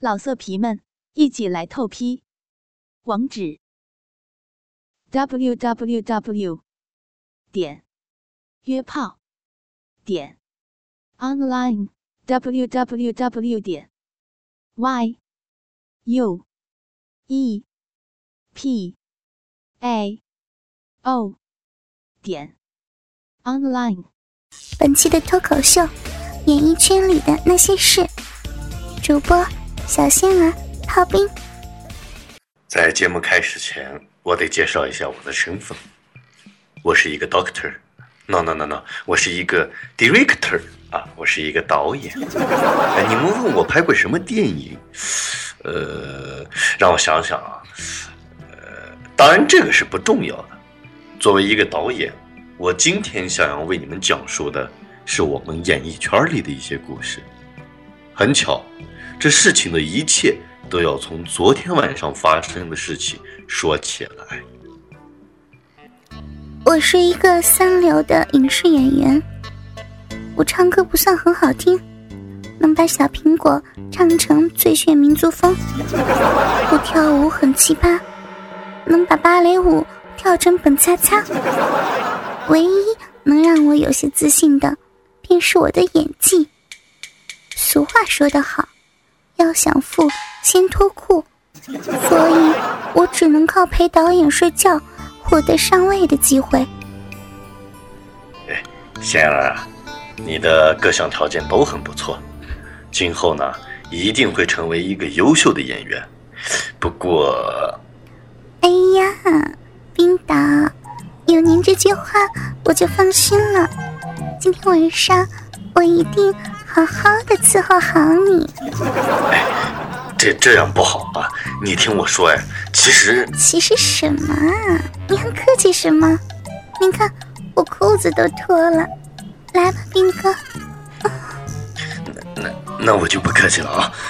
老色皮们，一起来透批！网址：w w w 点约炮点 online w w w 点 y u e p a o 点 online。本期的脱口秀，演艺圈里的那些事，主播。小仙儿，炮兵。在节目开始前，我得介绍一下我的身份。我是一个 doctor，no no no no，我是一个 director 啊，我是一个导演。哎，你们问我拍过什么电影？呃，让我想想啊，呃，当然这个是不重要的。作为一个导演，我今天想要为你们讲述的是我们演艺圈里的一些故事。很巧。这事情的一切都要从昨天晚上发生的事情说起来。我是一个三流的影视演员，我唱歌不算很好听，能把小苹果唱成最炫民族风；我跳舞很奇葩，能把芭蕾舞跳成本擦擦。唯一能让我有些自信的，便是我的演技。俗话说得好。要想富，先脱裤，所以我只能靠陪导演睡觉获得上位的机会。哎，仙儿啊，你的各项条件都很不错，今后呢一定会成为一个优秀的演员。不过，哎呀，冰岛，有您这句话我就放心了。今天晚上我一定。好好的伺候好你。哎，这这样不好啊！你听我说，哎，其实其实什么啊？你还客气什么？您看我裤子都脱了，来吧，兵哥。那那那我就不客气了啊。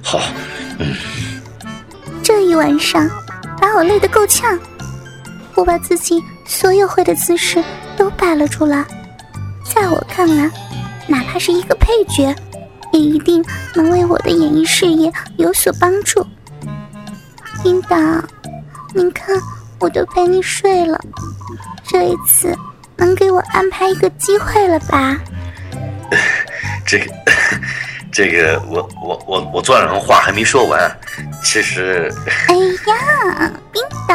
好，嗯。这一晚上。我累得够呛，我把自己所有会的姿势都摆了出来。在我看来，哪怕是一个配角，也一定能为我的演艺事业有所帮助。领导，您看，我都陪你睡了，这一次能给我安排一个机会了吧？这个。这个我我我我昨晚上话还没说完，其实。哎呀，冰岛，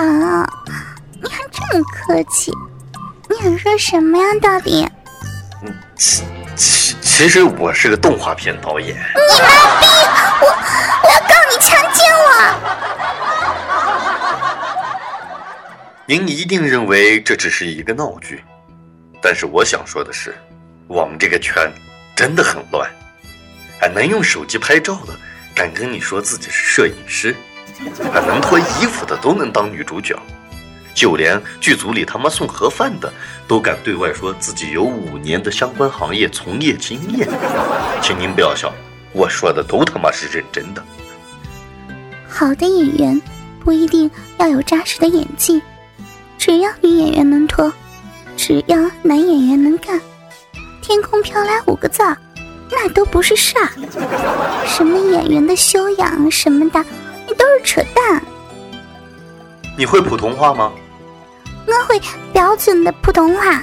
你还这么客气？你想说什么呀，到底？嗯，其其其实我是个动画片导演。你妈逼！我我要告你强奸我！您一定认为这只是一个闹剧，但是我想说的是，我们这个圈真的很乱。还能用手机拍照的，敢跟你说自己是摄影师；还能脱衣服的都能当女主角，就连剧组里他妈送盒饭的，都敢对外说自己有五年的相关行业从业经验。请您不要笑，我说的都他妈是认真的。好的演员不一定要有扎实的演技，只要女演员能脱，只要男演员能干，天空飘来五个字。那都不是事儿，什么演员的修养什么的，那都是扯淡。你会普通话吗？我会标准的普通话。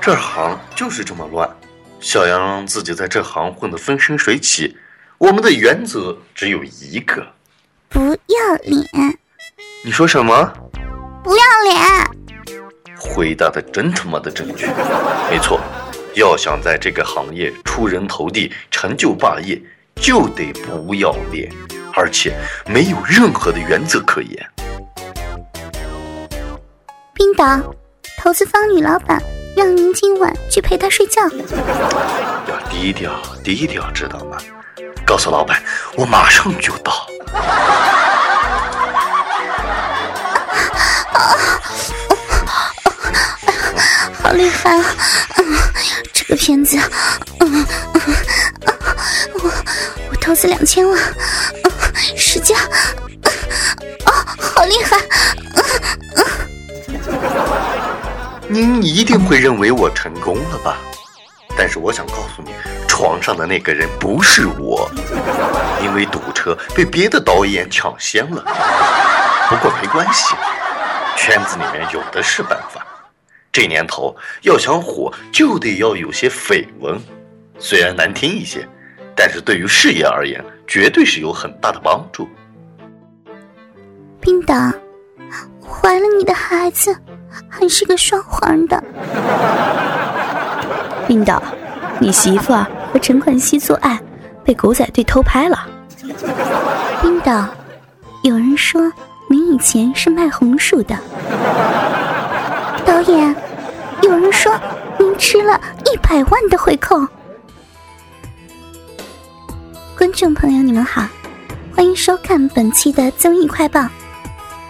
这行就是这么乱，小杨自己在这行混得风生水起。我们的原则只有一个：不要脸。你说什么？不要脸。回答的真他妈的正确，没错，要想在这个行业出人头地、成就霸业，就得不要脸，而且没有任何的原则可言。冰岛，投资方女老板让您今晚去陪她睡觉，要低调低调，知道吗？告诉老板，我马上就到。厉害啊嗯这个片子嗯嗯我我投资两千万嗯使劲哦好厉害嗯嗯。您一定会认为我成功了吧？但是我想告诉你床上的那个人不是我因为堵车被别的导演抢先了。不过没关系圈子里面有的是本这年头要想火，就得要有些绯闻，虽然难听一些，但是对于事业而言，绝对是有很大的帮助。冰岛，怀了你的孩子，还是个双黄的。冰岛，你媳妇儿和陈冠希做爱，被狗仔队偷拍了。冰岛，有人说你以前是卖红薯的。导演，有人说您吃了一百万的回扣。观众朋友，你们好，欢迎收看本期的综艺快报。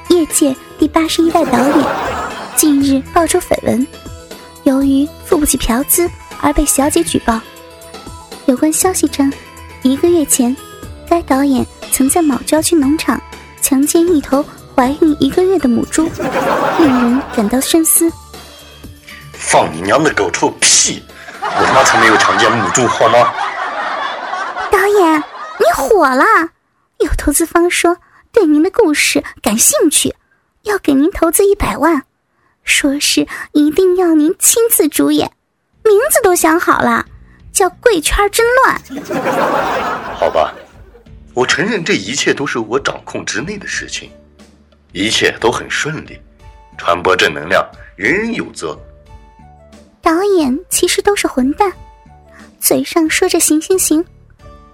业界第八十一代导演近日爆出绯闻，由于付不起嫖资而被小姐举报。有关消息称，一个月前，该导演曾在某郊区农场强奸一头怀孕一个月的母猪，令人感到深思。放你娘的狗臭屁！我他妈才没有强奸母猪，好吗？导演，你火了！有投资方说。对您的故事感兴趣，要给您投资一百万，说是一定要您亲自主演，名字都想好了，叫《贵圈真乱》。好吧，我承认这一切都是我掌控之内的事情，一切都很顺利，传播正能量，人人有责。导演其实都是混蛋，嘴上说着行行行，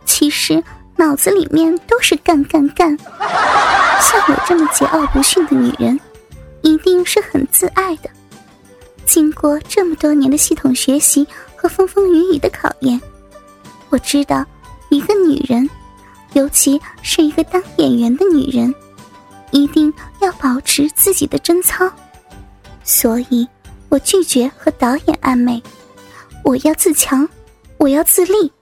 其实。脑子里面都是干干干，像我这么桀骜不驯的女人，一定是很自爱的。经过这么多年的系统学习和风风雨雨的考验，我知道，一个女人，尤其是一个当演员的女人，一定要保持自己的贞操。所以，我拒绝和导演暧昧，我要自强，我要自立。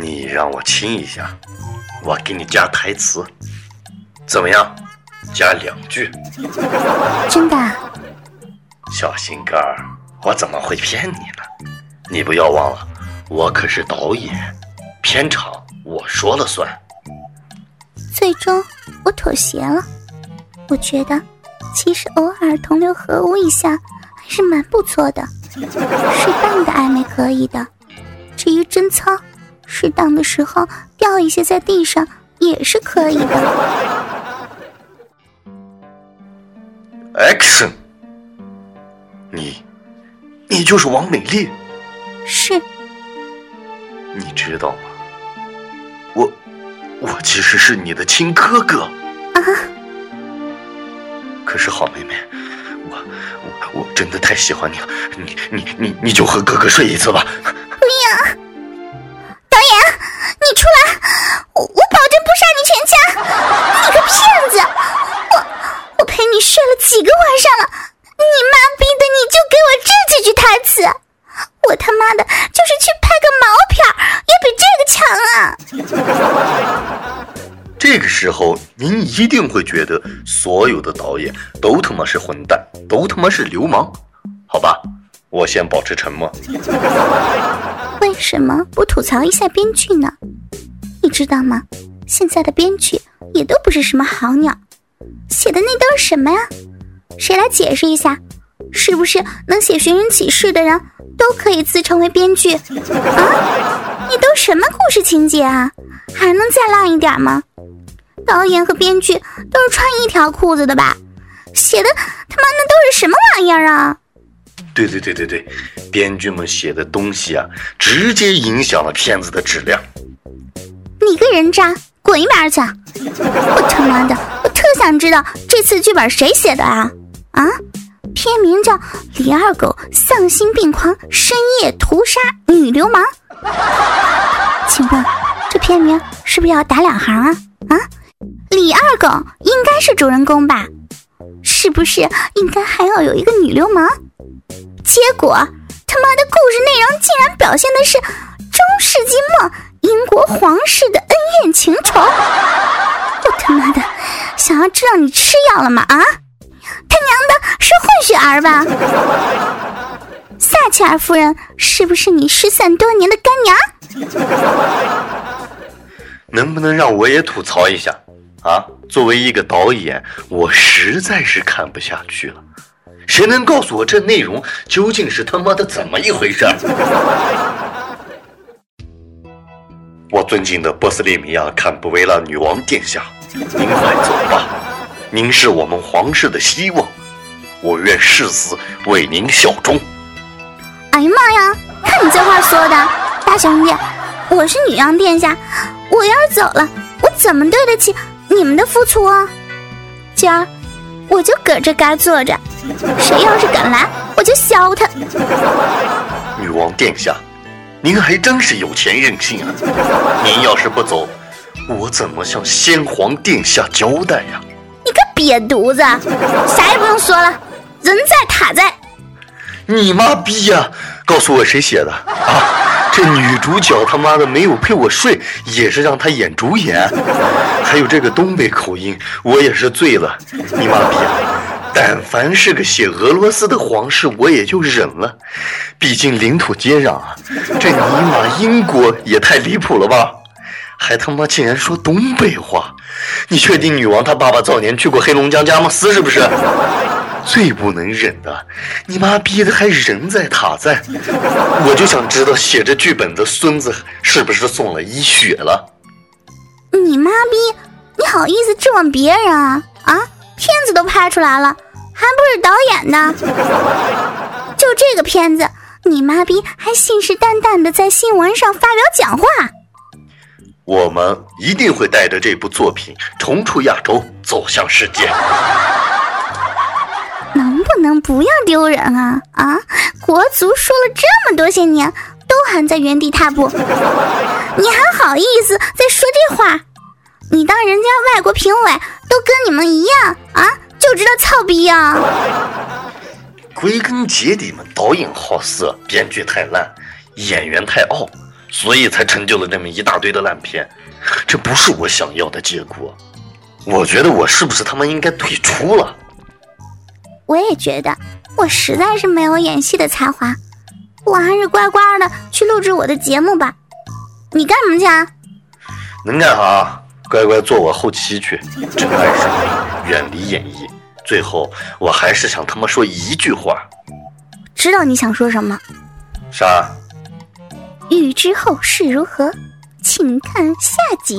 你让我亲一下，我给你加台词，怎么样？加两句。真的？小心肝儿，我怎么会骗你呢？你不要忘了，我可是导演，片场我说了算。最终我妥协了，我觉得其实偶尔同流合污一下还是蛮不错的，适当的暧昧可以的。至于贞操。适当的时候掉一些在地上也是可以的。Action！你，你就是王美丽。是。你知道吗？我，我其实是你的亲哥哥。啊。可是好妹妹，我我我真的太喜欢你了，你你你你就和哥哥睡一次吧。不要。你出来，我我保证不杀你全家！你个骗子！我我陪你睡了几个晚上了，你妈逼的你就给我这几句台词，我他妈的就是去拍个毛片也比这个强啊！这个时候您一定会觉得所有的导演都他妈是混蛋，都他妈是流氓，好吧？我先保持沉默。为什么不吐槽一下编剧呢？你知道吗？现在的编剧也都不是什么好鸟，写的那都是什么呀？谁来解释一下？是不是能写寻人启事的人都可以自称为编剧啊？你都什么故事情节啊？还能再浪一点吗？导演和编剧都是穿一条裤子的吧？写的他妈那都是什么玩意儿啊？对对对对对，编剧们写的东西啊，直接影响了片子的质量。你个人渣，滚一边去！我他妈的，我特想知道这次剧本谁写的啊？啊，片名叫《李二狗丧心病狂深夜屠杀女流氓》，请问这片名是不是要打两行啊？啊，李二狗应该是主人公吧？是不是应该还要有一个女流氓？结果他妈的故事内容竟然表现的是中世纪末英国皇室的恩怨情仇！我他妈的想要知道你吃药了吗？啊！他娘的是混血儿吧？撒切尔夫人是不是你失散多年的干娘？能不能让我也吐槽一下啊？作为一个导演，我实在是看不下去了。谁能告诉我这内容究竟是他妈的怎么一回事？我尊敬的波斯利米亚·坎布维拉女王殿下，您快走吧，您是我们皇室的希望，我愿誓死为您效忠。大兄弟，我是女王殿下，我要是走了，我怎么对得起你们的付出啊？今儿我就搁这嘎坐着，谁要是敢来，我就削他。女王殿下，您还真是有钱任性啊！您要是不走，我怎么向先皇殿下交代呀？你个瘪犊子，啥也不用说了，人在塔在。你妈逼呀！告诉我谁写的啊？这女主角他妈的没有陪我睡，也是让她演主演。还有这个东北口音，我也是醉了。你妈逼啊！但凡是个写俄罗斯的皇室，我也就忍了，毕竟领土接壤啊。这尼玛英国也太离谱了吧？还他妈竟然说东北话！你确定女王她爸爸早年去过黑龙江佳木斯是不是？最不能忍的，你妈逼的还人在塔在，我就想知道写着剧本的孙子是不是送了一血了？你妈逼，你好意思质问别人啊？啊，片子都拍出来了，还不是导演的？就这个片子，你妈逼还信誓旦旦的在新闻上发表讲话。我们一定会带着这部作品重出亚洲，走向世界。不能不要丢人啊啊！国足输了这么多些年，都还在原地踏步，你还好意思再说这话？你当人家外国评委都跟你们一样啊？就知道操逼啊！归根结底嘛，导演好色，编剧太烂，演员太傲，所以才成就了这么一大堆的烂片。这不是我想要的结果。我觉得我是不是他妈应该退出了？我也觉得，我实在是没有演戏的才华，我还是乖乖的去录制我的节目吧。你干什么去啊？能干啥？乖乖做我后期去，真爱生命，远离演艺。最后，我还是想他妈说一句话。知道你想说什么？啥？欲知后事如何，请看下集。